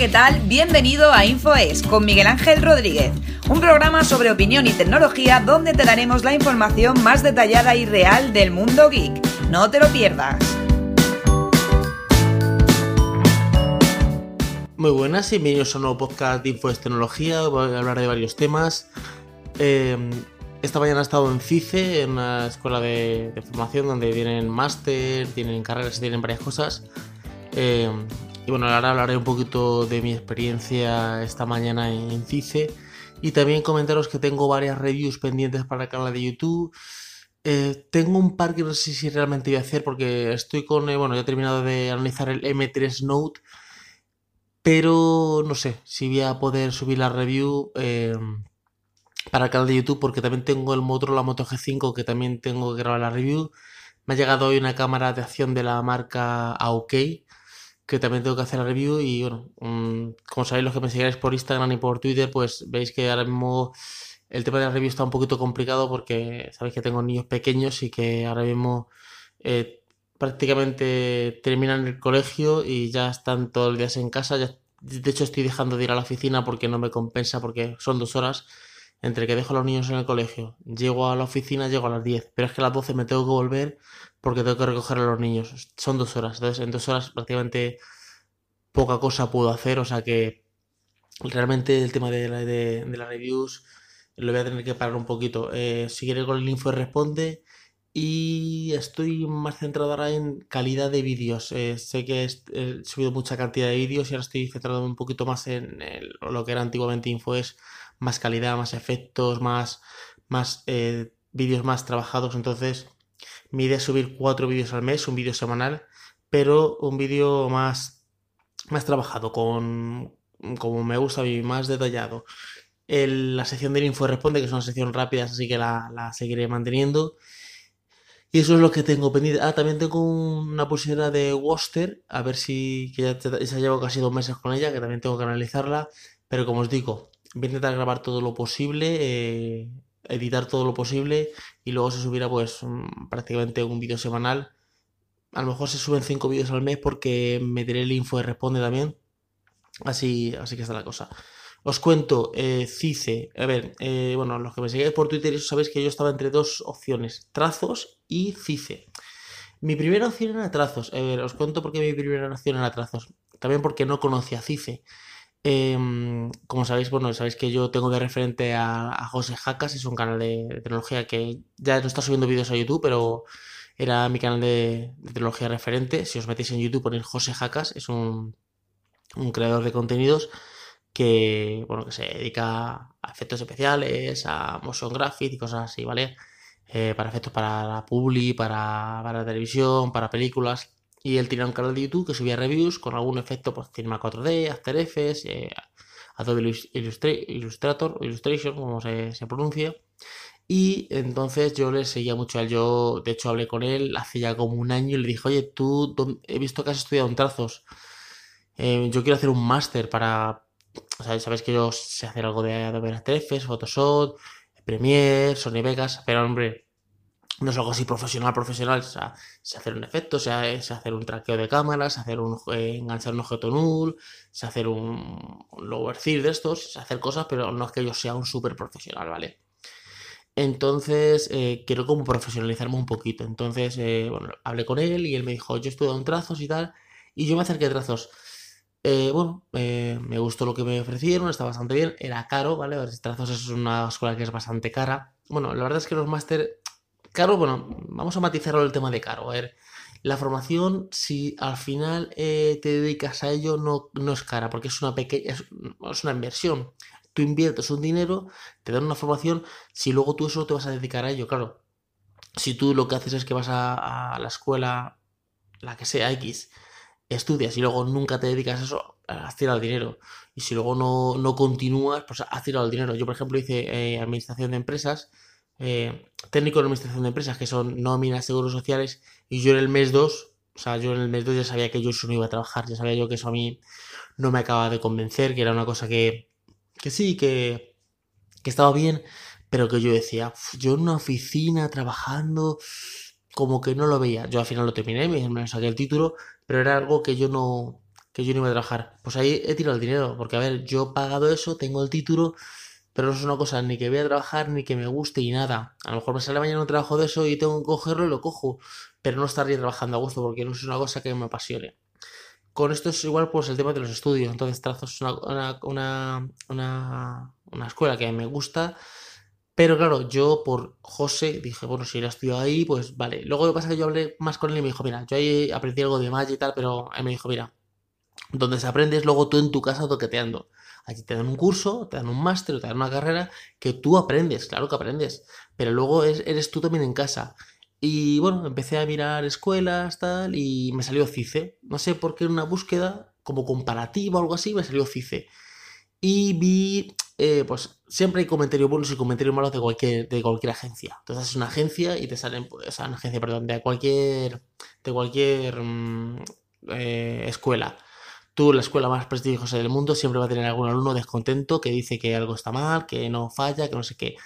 ¿qué tal? Bienvenido a InfoES con Miguel Ángel Rodríguez, un programa sobre opinión y tecnología donde te daremos la información más detallada y real del mundo geek. No te lo pierdas. Muy buenas y bienvenidos a un nuevo podcast de InfoES Tecnología. Voy a hablar de varios temas. Eh, esta mañana he estado en CICE, en una escuela de, formación donde tienen máster, tienen carreras, tienen varias cosas. Eh, y bueno, ahora hablaré un poquito de mi experiencia esta mañana en CICE y también comentaros que tengo varias reviews pendientes para el canal de YouTube. Eh, tengo un par que no sé si realmente voy a hacer porque estoy con, eh, bueno, ya he terminado de analizar el M3 Note, pero no sé si voy a poder subir la review eh, para el canal de YouTube porque también tengo el Motorola Moto G5 que también tengo que grabar la review. Me ha llegado hoy una cámara de acción de la marca AOK que también tengo que hacer la review y bueno, mm, como sabéis los que me sigáis por Instagram y por Twitter, pues veis que ahora mismo el tema de la review está un poquito complicado porque sabéis que tengo niños pequeños y que ahora mismo eh, prácticamente terminan el colegio y ya están todos los días en casa. de hecho estoy dejando de ir a la oficina porque no me compensa porque son dos horas entre que dejo a los niños en el colegio, llego a la oficina, llego a las 10, pero es que a las 12 me tengo que volver porque tengo que recoger a los niños. Son dos horas, entonces en dos horas prácticamente poca cosa puedo hacer, o sea que realmente el tema de, la, las reviews lo voy a tener que parar un poquito. Eh, seguiré con el info responde y estoy más centrado ahora en calidad de vídeos. Eh, sé que he, subido mucha cantidad de vídeos y ahora estoy centrado un poquito más en lo que era antiguamente info es más calidad, más efectos, más, más eh, vídeos más trabajados. Entonces, mi idea es subir cuatro vídeos al mes, un vídeo semanal, pero un vídeo más, más trabajado, con como me gusta y más detallado. la sección del info responde, que es una sección rápida, así que la, seguiré manteniendo. Y eso es lo que tengo pendiente. Ah, también tengo una pulsera de Worcester, a ver si que ya, ya llevo casi dos meses con ella, que también tengo que analizarla. Pero como os digo, voy a intentar grabar todo lo posible, eh, editar todo lo posible y luego se subirá pues prácticamente un vídeo semanal. A lo mejor se suben 5 vídeos al mes porque me diré el info de responde también. Así, así que está la cosa. Os cuento, eh, CICE. A ver, eh, bueno, los que me seguís por Twitter, sabéis que yo estaba entre dos opciones: trazos y CICE. Mi primera opción era trazos. A ver, os cuento por qué mi primera opción era trazos. También porque no conocía CICE. Em, como sabéis, bueno, sabéis que yo tengo de referente a, José Jacas, es un canal de, tecnología que ya no está subiendo vídeos a YouTube, pero era mi canal de, tecnología referente. Si os metéis en YouTube, ponéis José Jacas, es un, creador de contenidos que, bueno, que se dedica a efectos especiales, a motion graphics y cosas así, ¿vale? Eh, para efectos para la publi, para, para televisión, para películas. Y él tenía un canal de YouTube que subía reviews con algún efecto, pues Cinema 4D, After Effects, eh, Adobe Illustrator, Illustration, como se, pronuncia. Y entonces yo le seguía mucho a él. Yo, de hecho, hablé con él hace ya como un año y le dije, oye, tú he visto que has estudiado en trazos. Eh, yo quiero hacer un máster para. O sea, sabes que yo sé hacer algo de Adobe After Effects, Photoshop, Premiere, Sony Vegas, pero hombre, no es algo así profesional, profesional, o sea, sé hacer un efecto, sé, sé hacer un traqueo de cámaras, sé hacer un, eh, enganchar un objeto null, sé hacer un, third de estos, sé hacer cosas, pero no es que yo sea un súper profesional, ¿vale? Entonces, eh, quiero como profesionalizarme un poquito. Entonces, eh, bueno, hablé con él y él me dijo, yo estudio en trazos y tal, y yo me acerqué a trazos. bueno, me gustó lo que me ofrecieron, está bastante bien, era caro, ¿vale? Trazos es una escuela que es bastante cara. Bueno, la verdad es que los máster Caro, bueno, vamos a matizarlo el tema de caro. A ver, la formación, si al final eh, te dedicas a ello, no, no es cara, porque es una pequeña, es, una inversión. Tú inviertes un dinero, te dan una formación, si luego tú eso te vas a dedicar a ello, claro. Si tú lo que haces es que vas a, la escuela, la que sea X, estudias y luego nunca te dedicas a eso, has tirado el dinero. Y si luego no, no continúas, pues has tirado el dinero. Yo, por ejemplo, hice eh, administración de empresas eh, técnico de administración de empresas, que son nóminas, seguros sociales, y yo en el mes 2, o sea, yo en el mes 2 ya sabía que yo eso no iba a trabajar, ya sabía yo que eso a mí no me acaba de convencer, que era una cosa que, que sí, que, que estaba bien, pero que yo decía, yo en una oficina trabajando, como que no lo veía. Yo al final lo terminé, me saqué el título, pero era algo que yo no, que yo no iba a trabajar. Pues ahí he tirado el dinero, porque a ver, yo he pagado eso, tengo el título, pero no es una cosa ni que voy a trabajar ni que me guste y nada. A lo mejor me sale mañana un trabajo de eso y tengo que cogerlo y lo cojo, pero no estaría trabajando a gusto porque no es una cosa que me apasione. Con esto es igual pues el tema de los estudios. Entonces Trazos una, una, una, una escuela que me gusta, pero claro, yo por José dije, bueno, si él estudió ahí, pues vale. Luego lo que pasa es que yo hablé más con él y me dijo, mira, yo ahí aprendí algo de magia y tal, pero él me dijo, mira, donde se aprende es luego tú en tu casa toqueteando. Aquí te dan un curso, te dan un máster, te dan una carrera que tú aprendes, claro que aprendes, pero luego eres tú también en casa. Y bueno, empecé a mirar escuelas, tal, y me salió CICE. No sé por qué en una búsqueda como comparativa o algo así, me salió CICE. Y vi, eh, pues siempre hay comentarios buenos y comentarios malos de cualquier, de cualquier agencia. Entonces es una agencia y te salen, o sea, una agencia, perdón, de cualquier, de cualquier mm, eh, escuela la escuela más prestigiosa del mundo, siempre va a tener algún alumno descontento que dice que algo está mal, que no falla, que no sé qué.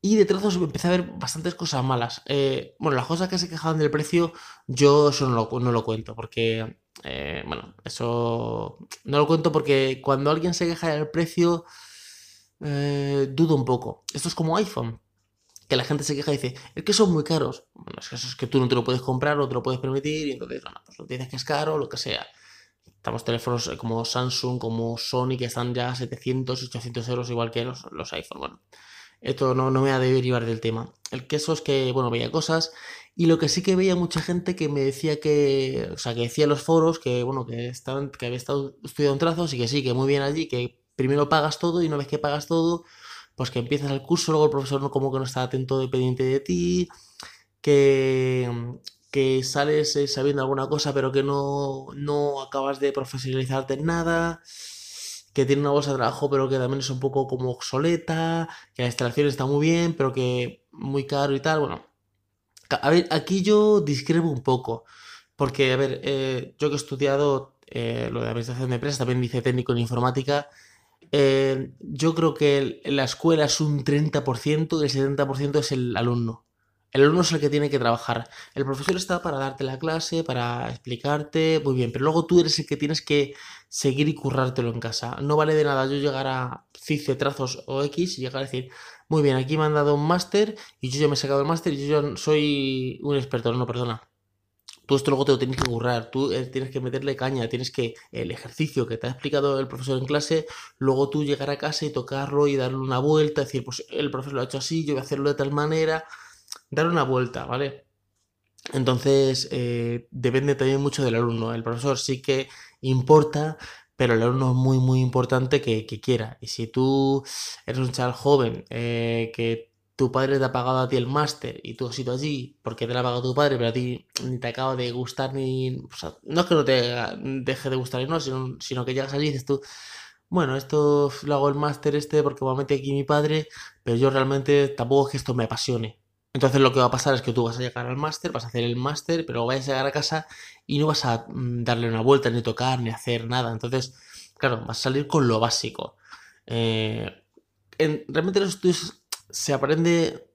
Y de trazos empecé a ver bastantes cosas malas. Eh, bueno, las cosas que se quejaban del precio, yo eso no lo, no lo cuento, porque, eh, bueno, eso no lo cuento porque cuando alguien se queja del precio, eh, dudo un poco. Esto es como iPhone, que la gente se queja y dice, es que son muy caros. Bueno, es que eso es que tú no te lo puedes comprar, no te lo puedes permitir, y entonces, bueno, pues lo dices que es caro, lo que sea. Estamos teléfonos eh, como Samsung, como Sony, que están ya a 700, 800 euros, igual que los, los iPhone. Bueno, esto no, no me ha de derivar del tema. El queso es que, bueno, veía cosas y lo que sí que veía mucha gente que me decía que, o sea, que decía en los foros que, bueno, que, estaban, que había estado estudiando trazos y que sí, que muy bien allí, que primero pagas todo y una vez que pagas todo, pues que empiezas el curso, luego el profesor no, como que no está atento dependiente de ti, que, que sales eh, sabiendo alguna cosa pero que no, no acabas de profesionalizarte en nada, que tiene una bolsa de trabajo pero que también es un poco como obsoleta, que la instalación está muy bien pero que muy caro y tal, bueno. A ver, aquí yo discrepo un poco, porque, a ver, eh, yo que he estudiado eh, lo de administración de empresas, también dice técnico en informática, yo creo que la escuela es un 30% y el 70% es el alumno. El alumno es el que tiene que trabajar. El profesor está para darte la clase, para explicarte, muy bien, pero luego tú eres el que tienes que seguir y currártelo en casa. No vale de nada yo llegar a CICE, trazos o X y llegar a decir, muy bien, aquí me han dado un máster y yo ya me he sacado el máster y yo ya soy un experto. No, perdona. Tú esto luego te lo tienes que currar, tú eh, tienes que meterle caña, tienes que el ejercicio que te ha explicado el profesor en clase, luego tú llegar a casa y tocarlo y darle una vuelta, decir, pues el profesor lo ha hecho así, yo voy a hacerlo de tal manera dar una vuelta, ¿vale? Entonces, eh, depende también mucho del alumno. El profesor sí que importa, pero el alumno es muy, muy importante que, quiera. Y si tú eres un chaval joven, eh, que tu padre te ha pagado a ti el máster y tú has ido allí porque te lo ha pagado tu padre, pero a ti ni te acaba de gustar ni... No es que no te deje de gustar, no, sino, sino que llegas allí y dices tú, bueno, esto lo hago el máster este porque me mete aquí mi padre, pero yo realmente tampoco es que esto me apasione. Entonces lo que va a pasar es que tú vas a llegar al máster, vas a hacer el máster, pero vas a llegar a casa y no vas a mm, darle una vuelta, ni tocar, ni hacer nada. Entonces, claro, vas a salir con lo básico. Eh, en, realmente los estudios se aprende,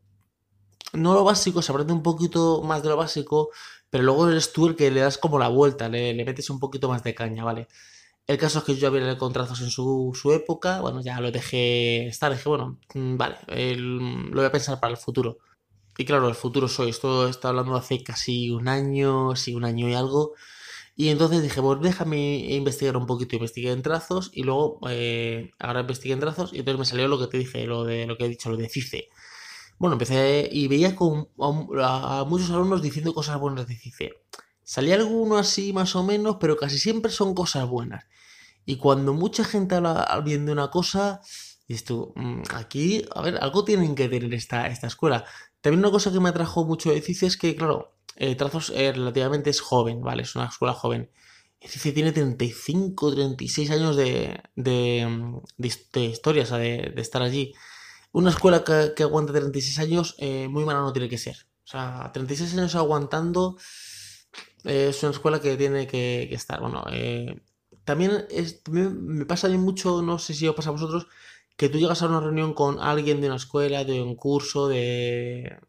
no lo básico, se aprende un poquito más de lo básico, pero luego eres tú el que le das como la vuelta, le, metes un poquito más de caña, ¿vale? El caso es que yo había contratos en su, época, bueno, ya lo dejé estar, dije, bueno, mm, vale, lo voy a pensar para el futuro. Y claro, el futuro soy. Esto está hablando hace casi un año, sí, un año y algo. Y entonces dije, pues déjame investigar un poquito. Investigué en trazos y luego eh, ahora investigué en trazos y entonces me salió lo que te dije, lo de lo que he dicho, lo de CICE. Bueno, empecé y veía con, a, muchos alumnos diciendo cosas buenas de CICE. Salía alguno así más o menos, pero casi siempre son cosas buenas. Y cuando mucha gente habla bien de una cosa, dices tú, mm, aquí, a ver, algo tienen que tener esta, esta escuela. También una cosa que me atrajo mucho de CICE es que, claro, eh, Trazos eh, relativamente es joven, ¿vale? Es una escuela joven. CICE tiene 35, 36 años de, de, de, historia, o sea, de, estar allí. Una escuela que, que aguanta 36 años, eh, muy mala no tiene que ser. O sea, 36 años aguantando es una escuela que tiene que, estar. Bueno, también, es, me pasa a mí mucho, no sé si os pasa a vosotros, que tú llegas a una reunión con alguien de una escuela, de un curso, de,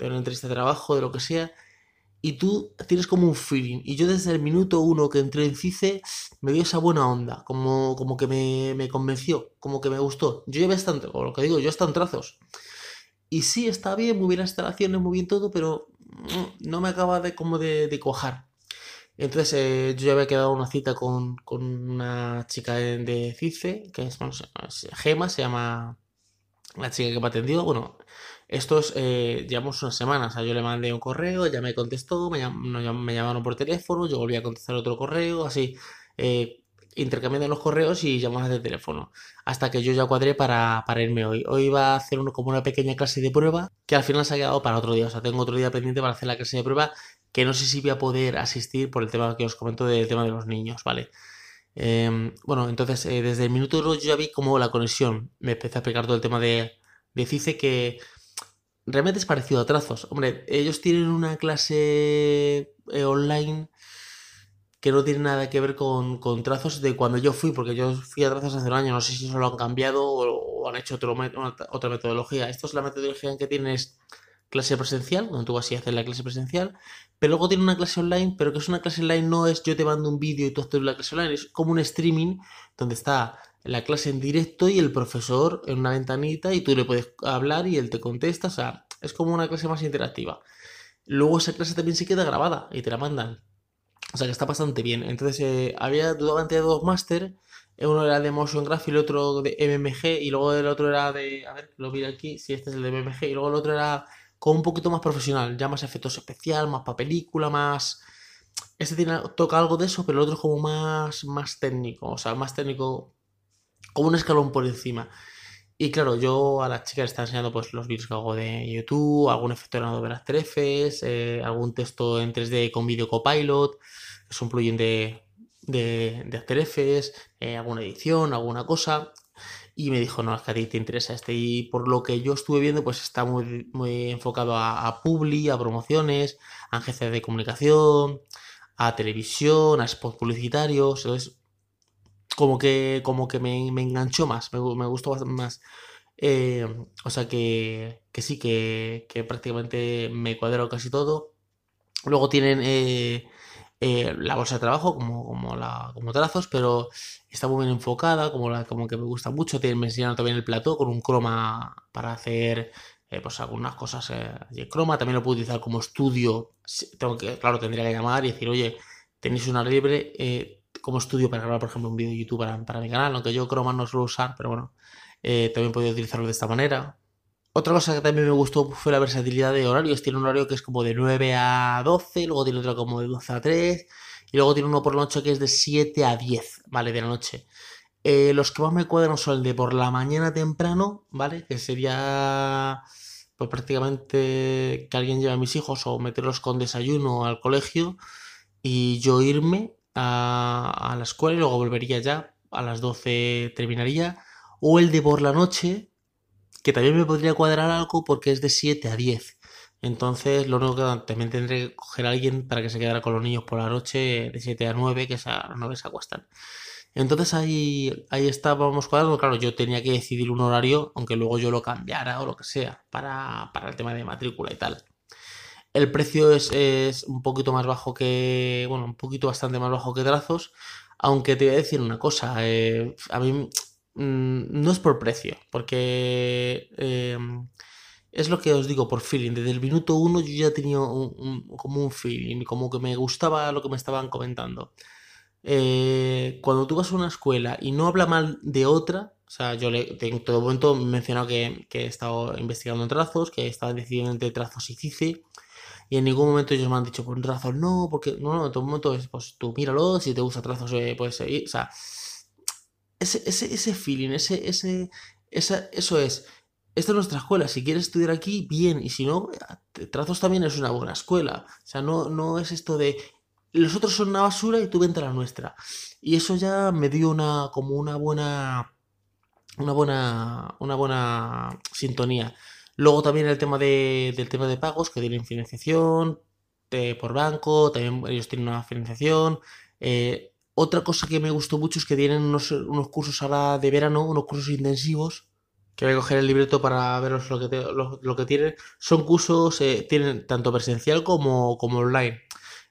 una entrevista de trabajo, de lo que sea, y tú tienes como un feeling. Y yo desde el minuto uno que entré en CICE me dio esa buena onda, como, como que me, convenció, como que me gustó. Yo ya bastante, o lo que digo, yo están trazos. Y sí, está bien, muy bien las instalaciones, muy bien todo, pero no me acaba de como de, de cojar. Entonces eh, yo ya había quedado una cita con, una chica de, CICE, que es, bueno, Gema, se llama la chica que me atendió. Bueno, estos eh, llevamos unas semanas. O sea, yo le mandé un correo, ella me contestó, me, me, llamaron por teléfono, yo volví a contestar otro correo, así, eh, intercambiando los correos y llamadas de teléfono. Hasta que yo ya cuadré para, para irme hoy. Hoy iba a hacer uno, como una pequeña clase de prueba que al final se ha quedado para otro día. O sea, tengo otro día pendiente para hacer la clase de prueba que no sé si voy a poder asistir por el tema que os comento del tema de los niños, ¿vale? Em, bueno, entonces eh, desde el minuto 2 yo ya vi como la conexión. Me empecé a explicar todo el tema de, de CICE que realmente es parecido a trazos. Hombre, ellos tienen una clase eh, online que no tiene nada que ver con, trazos de cuando yo fui, porque yo fui a trazos hace un año, no sé si eso lo han cambiado o, han hecho otro, otra metodología. Esto es la metodología en que tienes clase presencial, donde tú vas a hacer la clase presencial, pero luego tiene una clase online, pero que es una clase online no es yo te mando un vídeo y tú haces la clase online, es como un streaming donde está la clase en directo y el profesor en una ventanita y tú le puedes hablar y él te contesta, o sea, es como una clase más interactiva. Luego esa clase también se queda grabada y te la mandan. O sea que está bastante bien. Entonces eh, había durante dos máster. Uno era de Motion Graph y el otro de MMG. Y luego el otro era de. A ver, lo vi aquí. Si este es el de MMG. Y luego el otro era como un poquito más profesional. Ya más efectos especial, más para película, más. Este toca algo de eso, pero el otro es como más, más técnico. O sea, más técnico como un escalón por encima. Y claro, yo a las chicas les estaba enseñando pues, los vídeos que hago de YouTube, algún efecto en Adobe After Effects, eh, algún texto en 3D con Video Copilot, es un plugin de, de, de After Effects, eh, alguna edición, alguna cosa. Y me dijo, no, es que a ti te interesa este. Y por lo que yo estuve viendo, pues está muy, muy enfocado a, a Publi, a promociones, a agencias de comunicación, a televisión, a spots publicitarios. Entonces, como que, como que me, enganchó más, me, gustó más. Eh, o sea que, que sí, que, prácticamente me cuadro casi todo. Luego tienen eh, eh, la bolsa de trabajo como, como, la, como trazos, pero está muy bien enfocada, como, la, como que me gusta mucho. Tienen, me enseñaron también el plató con un croma para hacer pues algunas cosas de croma. También lo puedo utilizar como estudio. Tengo que, claro, tendría que llamar y decir, oye, tenéis una libre como estudio para grabar, por ejemplo, un vídeo de YouTube para, mi canal, aunque yo Chroma no suelo usar, pero bueno, eh, también podía utilizarlo de esta manera. Otra cosa que también me gustó fue la versatilidad de horarios. Tiene un horario que es como de 9 a 12, luego tiene otro como de 12 a 3, y luego tiene uno por la noche que es de 7 a 10, ¿vale? De la noche. Eh, los que más me cuadran son el de por la mañana temprano, ¿vale? Que sería pues prácticamente que alguien lleve a mis hijos o meterlos con desayuno al colegio y yo irme a, la escuela y luego volvería ya, a las 12 terminaría, o el de por la noche, que también me podría cuadrar algo porque es de 7 a 10. Entonces, lo único que también tendré que coger a alguien para que se quedara con los niños por la noche de 7 a 9, que a las 9 se acuestan. Entonces ahí, ahí estábamos cuadrando. Claro, yo tenía que decidir un horario, aunque luego yo lo cambiara o lo que sea, para, para el tema de matrícula y tal. El precio es, un poquito más bajo que, bueno, un poquito bastante más bajo que trazos, aunque te voy a decir una cosa, eh, a mí mm, no es por precio, porque eh, es lo que os digo por feeling. Desde el minuto uno yo ya tenía un, como un feeling, como que me gustaba lo que me estaban comentando. Eh, cuando tú vas a una escuela y no habla mal de otra, o sea, yo en todo momento he mencionado que, que he estado investigando trazos, que he estado decidiendo entre trazos y CICE, y en ningún momento ellos me han dicho, por trazos no, porque no, no, en todo momento es, pues tú míralo, si te gusta trazos eh, puedes seguir, o sea, ese, ese, ese feeling, ese, ese, esa, eso es, esta es nuestra escuela, si quieres estudiar aquí, bien, y si no, trazos también es una buena escuela, o sea, no, no es esto de, los otros son una basura y tú vente a la nuestra, y eso ya me dio una, como una buena, una buena, una buena sintonía. Luego también el tema de, del tema de pagos, que tienen financiación por banco, también ellos tienen una financiación. Eh, otra cosa que me gustó mucho es que tienen unos, cursos ahora de verano, unos cursos intensivos, que voy a coger el libreto para veros lo que, lo, que tienen. Son cursos, eh, tienen tanto presencial como, como online.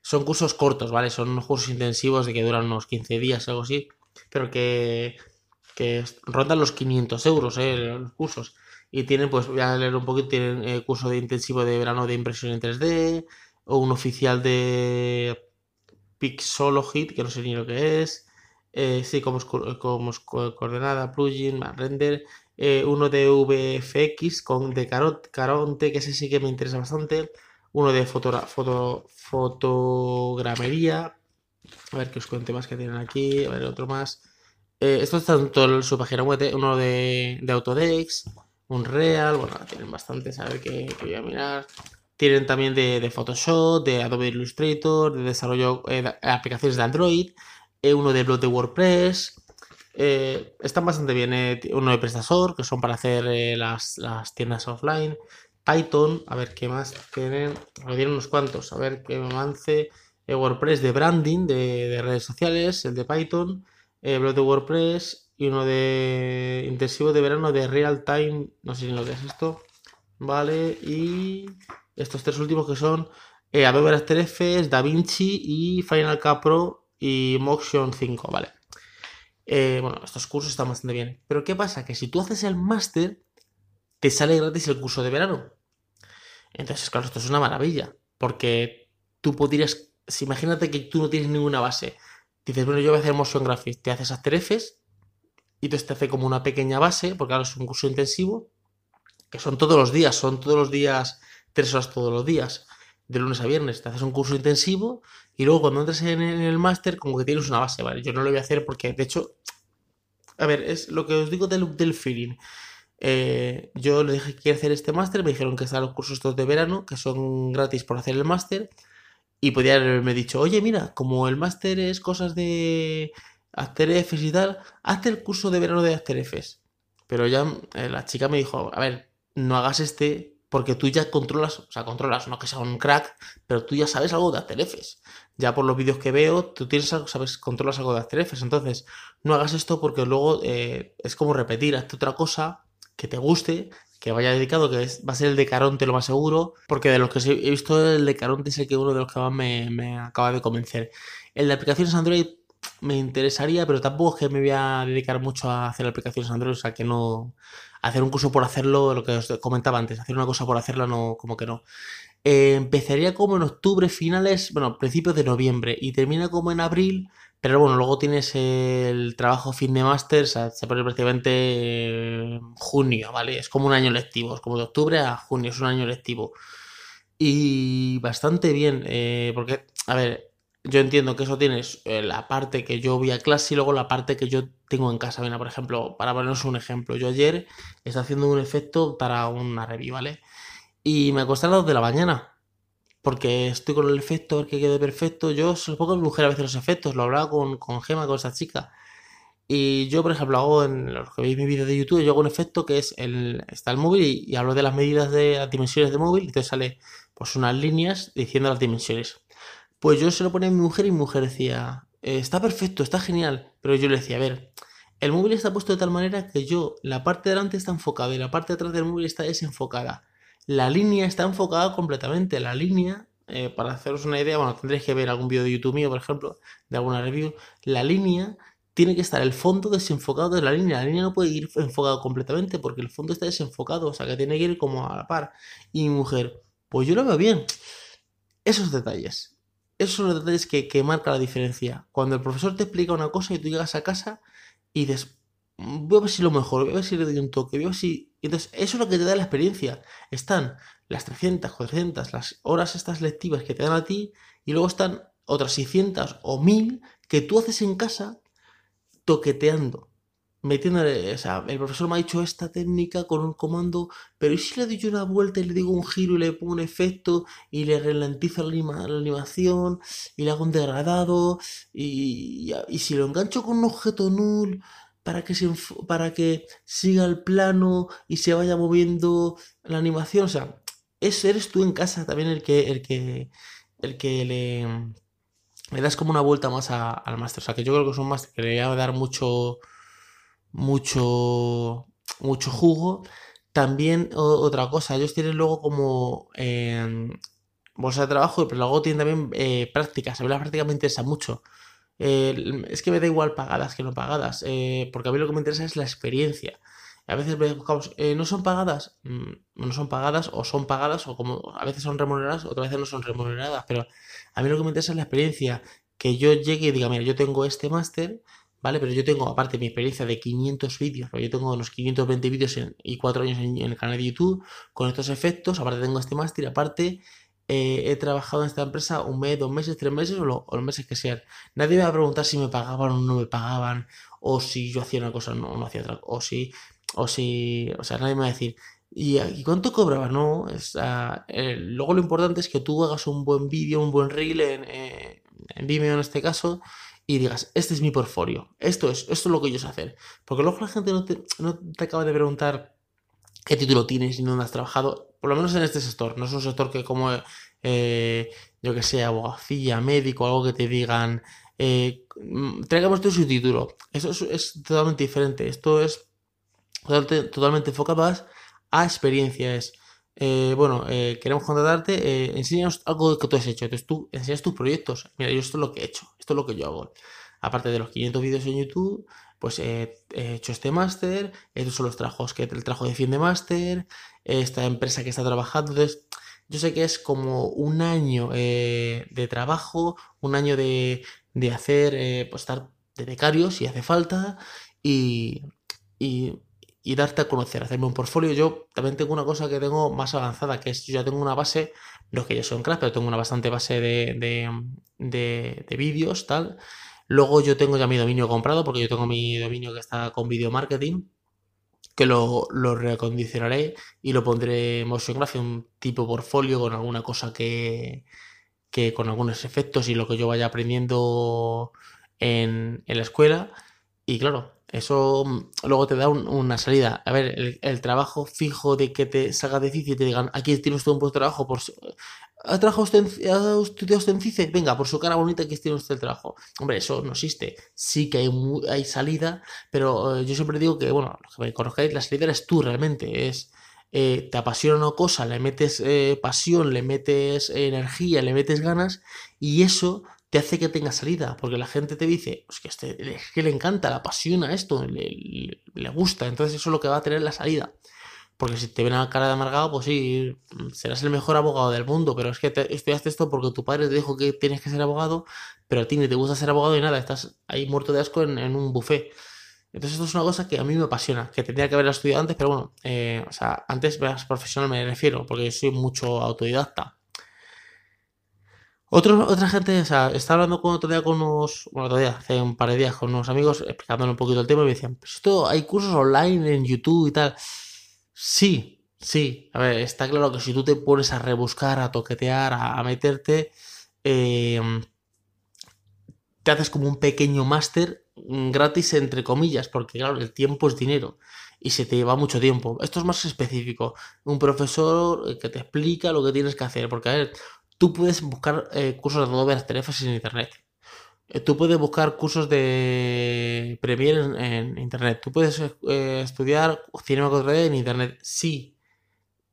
Son cursos cortos, ¿vale? Son unos cursos intensivos de que duran unos 15 días, algo así. Pero que, que rondan los 500 euros, ¿eh? Los cursos. Y tienen, pues voy a leer un poquito, tienen eh, curso de intensivo de verano de impresión en 3D, o un oficial de Pixology, que no sé ni lo que es. Eh, sí, como, como coordenada, plugin, render. Eh, uno de VFX con de Caronte, que ese sí que me interesa bastante. Uno de foto, fotogramería. A ver que os cuente más que tienen aquí. A ver, otro más. Eh, esto está en toda su página web. Uno de, de Autodex. Un Real. Bueno, tienen bastantes. A ver qué, voy a mirar. Tienen también de, Photoshop, de Adobe Illustrator, de desarrollo de aplicaciones de Android eh, uno de blog de WordPress. Eh, están bastante bien. Eh, uno de Prestasor, que son para hacer las, tiendas offline. Python, a ver qué más tienen. Me tienen unos cuantos. A ver qué me avance. WordPress de branding de, redes sociales, el de Python. blog de WordPress y uno de intensivo de verano de real time. No sé si lo que es esto. Vale, y estos tres últimos que son Adobe After Effects, DaVinci y Final Cut Pro y Motion 5, ¿vale? Eh, bueno, estos cursos están bastante bien. Pero ¿qué pasa? Que si tú haces el máster, te sale gratis el curso de verano. Entonces, claro, esto es una maravilla. Porque tú podrías. Si imagínate que tú no tienes ninguna base. Dices, bueno, yo voy a hacer motion graphics. Te haces After Effects. Y entonces te hace como una pequeña base. Porque claro, es un curso intensivo. Que son todos los días. Son todos los días. Tres horas todos los días de lunes a viernes, te haces un curso intensivo y luego cuando entres en, el máster como que tienes una base, ¿vale? Yo no lo voy a hacer porque, de hecho, a ver, es lo que os digo del, feeling. Eh, yo les dije que quiero hacer este máster, me dijeron que están los cursos estos de verano, que son gratis por hacer el máster, y podía haberme dicho, oye, mira, como el máster es cosas de After Effects y tal, hazte el curso de verano de After Effects. Pero ya eh, la chica me dijo, a ver, no hagas este porque tú ya controlas, o sea, controlas, no que sea un crack, pero tú ya sabes algo de After Effects. Ya por los vídeos que veo, tú tienes algo, sabes, controlas algo de After Effects. Entonces, no hagas esto porque luego eh, es como repetir, hazte otra cosa que te guste, que vaya dedicado, que va a ser el de Caronte lo más seguro, porque de los que he visto, el de Caronte es el que uno de los que más me, me acaba de convencer. El de aplicaciones Android me interesaría, pero tampoco es que me voy a dedicar mucho a hacer aplicaciones Android, o sea que no. Hacer un curso por hacerlo, lo que os comentaba antes, hacer una cosa por hacerla, no, como que no. Eh, empezaría como en octubre, finales, bueno, principios de noviembre, y termina como en abril, pero bueno, luego tienes el trabajo fin de máster, se pone prácticamente junio, ¿vale? Es como un año lectivo, es como de octubre a junio, es un año lectivo. Y bastante bien, eh, porque, a ver, yo entiendo que eso tienes eh, la parte que yo voy a clase y luego la parte que yo tengo en casa. Mira, por ejemplo, para ponernos un ejemplo, yo ayer estaba haciendo un efecto para una review, ¿vale? Y me acosté a las 2 de la mañana. Porque estoy con el efecto, que quede perfecto. Yo supongo que mi mujer a veces los efectos, lo hablaba con, con Gema, con esa chica. Y yo, por ejemplo, hago en los que veis mi vídeo de YouTube, yo hago un efecto que es el, está el móvil y, hablo de las medidas de las dimensiones del móvil. Y entonces sale pues unas líneas diciendo las dimensiones. Pues yo se lo ponía a mi mujer y mi mujer decía, eh, está perfecto, está genial. Pero yo le decía, a ver, el móvil está puesto de tal manera que yo, la parte de delante está enfocada y la parte de atrás del móvil está desenfocada. La línea está enfocada completamente. La línea, eh, para haceros una idea, bueno, tendréis que ver algún vídeo de YouTube mío, por ejemplo, de alguna review. La línea tiene que estar el fondo desenfocado de la línea. La línea no puede ir enfocado completamente porque el fondo está desenfocado, o sea que tiene que ir como a la par. Y mi mujer, pues yo lo veo bien. Esos detalles esos son los detalles que, que marcan la diferencia. Cuando el profesor te explica una cosa y tú llegas a casa y dices, voy a ver si lo mejor, voy a ver si le doy un toque, voy a ver si... Entonces, eso es lo que te da la experiencia. Están las 300, 400, las horas estas lectivas que te dan a ti y luego están otras 600 o 1000 que tú haces en casa toqueteando metiéndole, o sea, el profesor me ha dicho esta técnica con un comando, pero ¿y si le doy yo una vuelta y le digo un giro y le pongo un efecto y le ralentizo la, animación y le hago un degradado y, y, si lo engancho con un objeto null para que, se, para que siga el plano y se vaya moviendo la animación, o sea, es, eres tú en casa también el que, el que, el que le, le das como una vuelta más al máster, o sea, que yo creo que es un máster que le va a dar mucho mucho mucho jugo. También otra cosa, ellos tienen luego como em, bolsa de trabajo, pero luego tienen también eh, prácticas. A mí las prácticas me interesa mucho. es que me da igual pagadas que no pagadas, eh, porque a mí lo que me interesa es la experiencia. A veces buscamos, eh, ¿no son pagadas? Mm, no son pagadas o son pagadas o como a veces son remuneradas, otras veces no son remuneradas, pero a mí lo que me interesa es la experiencia, que yo llegue y diga, mira, yo tengo este máster, ¿vale? Pero yo tengo, aparte, mi experiencia de 500 vídeos, yo tengo unos 520 vídeos y 4 años en, el canal de YouTube con estos efectos, aparte tengo este máster, aparte eh, he trabajado en esta empresa un mes, dos meses, tres meses o, los meses que sean. Nadie me va a preguntar si me pagaban o no me pagaban, o si yo hacía una cosa o no, no hacía otra, o si o si, o sea, nadie me va a decir, ¿y, cuánto cobraba? No, es, eh, luego lo importante es que tú hagas un buen vídeo, un buen reel en, eh, en Vimeo en este caso, y digas, este es mi portfolio, esto es, esto es lo que yo sé hacer. Porque luego la gente no te, no te acaba de preguntar qué título tienes y dónde has trabajado, por lo menos en este sector, no es un sector que como, eh, yo que sé, abogacía, médico, algo que te digan, eh, traigamos su título. Eso es, totalmente diferente. Esto es totalmente enfocadas a experiencias. Eh, bueno, eh, queremos contratarte, eh, enséñanos algo que tú has hecho. Entonces tú enseñas tus proyectos. Mira, yo esto es lo que he hecho, esto es lo que yo hago. Aparte de los 500 vídeos en YouTube, pues he hecho este máster, estos son los trabajos que el trabajo de fin de máster, esta empresa que está trabajando. Entonces, yo sé que es como un año de trabajo, un año de, de hacer, pues estar de becario si hace falta y, y y darte a conocer, hacerme un portfolio. Yo también tengo una cosa que tengo más avanzada, que es yo ya tengo una base, no que yo soy un crack, pero tengo una bastante base de, de, de, vídeos, tal. Luego yo tengo ya mi dominio comprado, porque yo tengo mi dominio que está con video marketing, que lo, lo reacondicionaré y lo pondré en motion graphic, un tipo portfolio con alguna cosa que, que con algunos efectos y lo que yo vaya aprendiendo en, en la escuela. Y claro, eso mm, luego te da una salida. A ver, el, trabajo fijo de que te salga difícil y te digan, aquí tienes usted un puesto de trabajo, por ¿Ha, trabajado usted, ¿Ha estudiado usted en CICE? Venga, por su cara bonita, aquí tiene usted el trabajo. Hombre, eso no existe. Sí que hay, hay salida, pero eh, yo siempre digo que, bueno, los que me conozcáis, la salida eres tú realmente. Es, eh, te apasiona una cosa, le metes eh, pasión, le metes energía, le metes ganas, y eso te hace que tenga salida, porque la gente te dice, pues que, este, es que le encanta, le apasiona esto, le, gusta, entonces eso es lo que va a tener la salida. Porque si te ven a la cara de amargado, pues sí, serás el mejor abogado del mundo, pero es que te, estudiaste esto porque tu padre te dijo que tienes que ser abogado, pero a ti ni te gusta ser abogado y nada, estás ahí muerto de asco en, un buffet. Entonces esto es una cosa que a mí me apasiona, que tendría que haber estudiado antes, pero bueno, eh, o sea, antes veas profesional me refiero, porque soy mucho autodidacta otra gente, o sea, estaba hablando con otro día con unos, bueno, otro día, hace un par de días con unos amigos, explicándole un poquito el tema y me decían, pues esto hay cursos online en YouTube y tal. Sí, sí, a ver, está claro que si tú te pones a rebuscar, a toquetear, a, meterte, em, te haces como un pequeño máster mm, gratis, entre comillas, porque claro, el tiempo es dinero y se te lleva mucho tiempo. Esto es más específico. Un profesor que te explica lo que tienes que hacer, porque a ver, Tú puedes buscar eh, cursos de Adobe After en Internet. Eh, tú puedes buscar cursos de Premiere en, Internet. Tú puedes eh, estudiar Cinema 4D en Internet. Sí.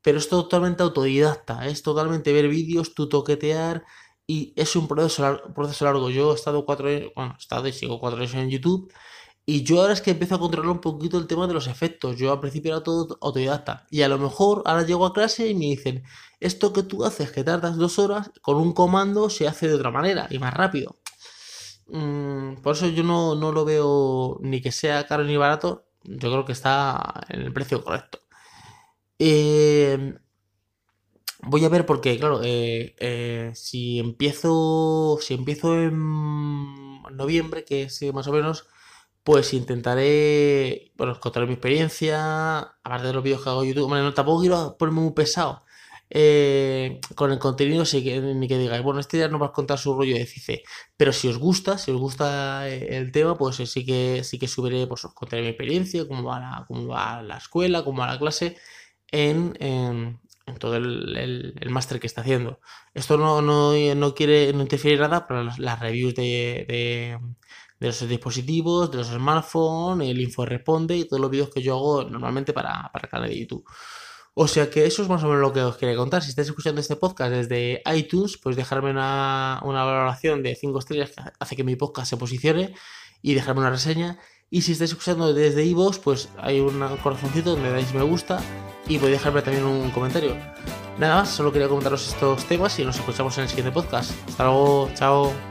Pero es totalmente autodidacta. Es totalmente ver vídeos, tú toquetear. Y es un proceso, proceso largo. Yo he estado cuatro años, bueno, he estado y sigo cuatro años en YouTube y yo ahora es que empiezo a controlar un poquito el tema de los efectos. Yo al principio era todo autodidacta. Y a lo mejor ahora llego a clase y me dicen, esto que tú haces, que tardas dos horas, con un comando se hace de otra manera y más rápido. Mm, por eso yo no, lo veo ni que sea caro ni barato. Yo creo que está en el precio correcto. Em, voy a ver porque, claro, eh, eh, si empiezo. Si empiezo en noviembre, que es más o menos pues intentaré, bueno, contar mi experiencia, aparte de los vídeos que hago en YouTube, bueno, no, tampoco quiero ponerme muy pesado eh, con el contenido, sí que, ni que digáis, bueno, este día no vas a contar su rollo de CICE, pero si os gusta, si os gusta eh, el tema, pues sí que, sí que subiré, pues os contaré mi experiencia, cómo va la, cómo va la escuela, cómo va la clase, en, en, todo el, el, máster que está haciendo. Esto no, no, no quiere, no interfiere nada para las, reviews de los dispositivos, de los smartphones, el info responde y todos los vídeos que yo hago normalmente para, para el canal de YouTube. O sea que eso es más o menos lo que os quería contar. Si estáis escuchando este podcast desde iTunes, pues dejarme una, una valoración de 5 estrellas que hace que mi podcast se posicione y dejarme una reseña. Y si estáis escuchando desde iVoox, pues hay un corazoncito donde dais me gusta y podéis dejarme también un comentario. Nada más, solo quería comentaros estos temas y nos escuchamos en el siguiente podcast. Hasta luego, chao.